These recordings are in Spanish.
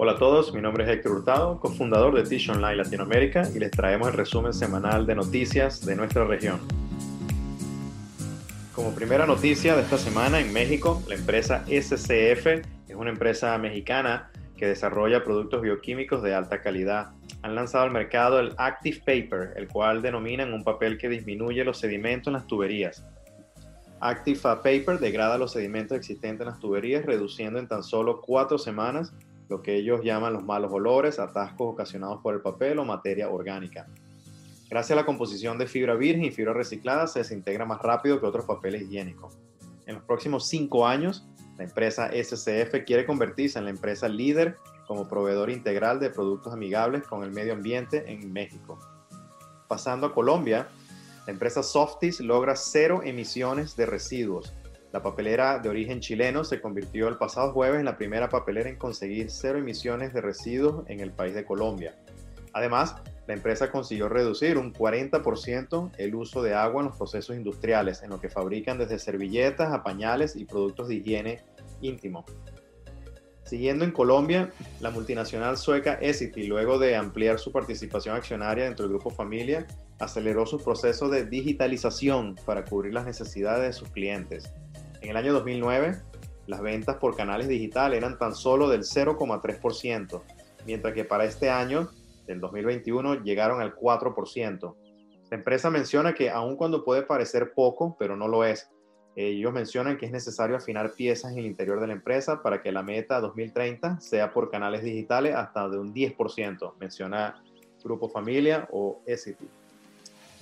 Hola a todos, mi nombre es Héctor Hurtado, cofundador de Tish Online Latinoamérica y les traemos el resumen semanal de noticias de nuestra región. Como primera noticia de esta semana en México, la empresa SCF es una empresa mexicana que desarrolla productos bioquímicos de alta calidad. Han lanzado al mercado el Active Paper, el cual denominan un papel que disminuye los sedimentos en las tuberías. Active Paper degrada los sedimentos existentes en las tuberías, reduciendo en tan solo cuatro semanas lo que ellos llaman los malos olores, atascos ocasionados por el papel o materia orgánica. Gracias a la composición de fibra virgen y fibra reciclada se desintegra más rápido que otros papeles higiénicos. En los próximos cinco años, la empresa SCF quiere convertirse en la empresa líder como proveedor integral de productos amigables con el medio ambiente en México. Pasando a Colombia, la empresa Softis logra cero emisiones de residuos la papelera de origen chileno se convirtió el pasado jueves en la primera papelera en conseguir cero emisiones de residuos en el país de Colombia. Además, la empresa consiguió reducir un 40% el uso de agua en los procesos industriales, en lo que fabrican desde servilletas a pañales y productos de higiene íntimo. Siguiendo en Colombia, la multinacional sueca Essity, luego de ampliar su participación accionaria dentro del grupo Familia, aceleró su proceso de digitalización para cubrir las necesidades de sus clientes. En el año 2009, las ventas por canales digitales eran tan solo del 0,3%, mientras que para este año, del 2021, llegaron al 4%. La empresa menciona que aun cuando puede parecer poco, pero no lo es, ellos mencionan que es necesario afinar piezas en el interior de la empresa para que la meta 2030 sea por canales digitales hasta de un 10%, menciona Grupo Familia o SCP.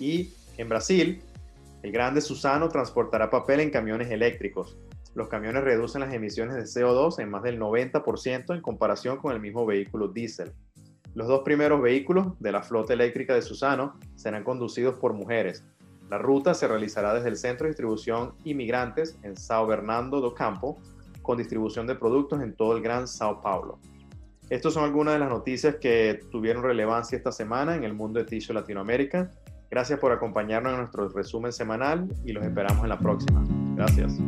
Y en Brasil, el Grande Susano transportará papel en camiones eléctricos. Los camiones reducen las emisiones de CO2 en más del 90% en comparación con el mismo vehículo diésel. Los dos primeros vehículos de la flota eléctrica de Susano serán conducidos por mujeres. La ruta se realizará desde el centro de distribución Inmigrantes en Sao Bernardo do Campo, con distribución de productos en todo el Gran Sao Paulo. Estas son algunas de las noticias que tuvieron relevancia esta semana en el mundo de Ticho Latinoamérica. Gracias por acompañarnos en nuestro resumen semanal y los esperamos en la próxima. Gracias.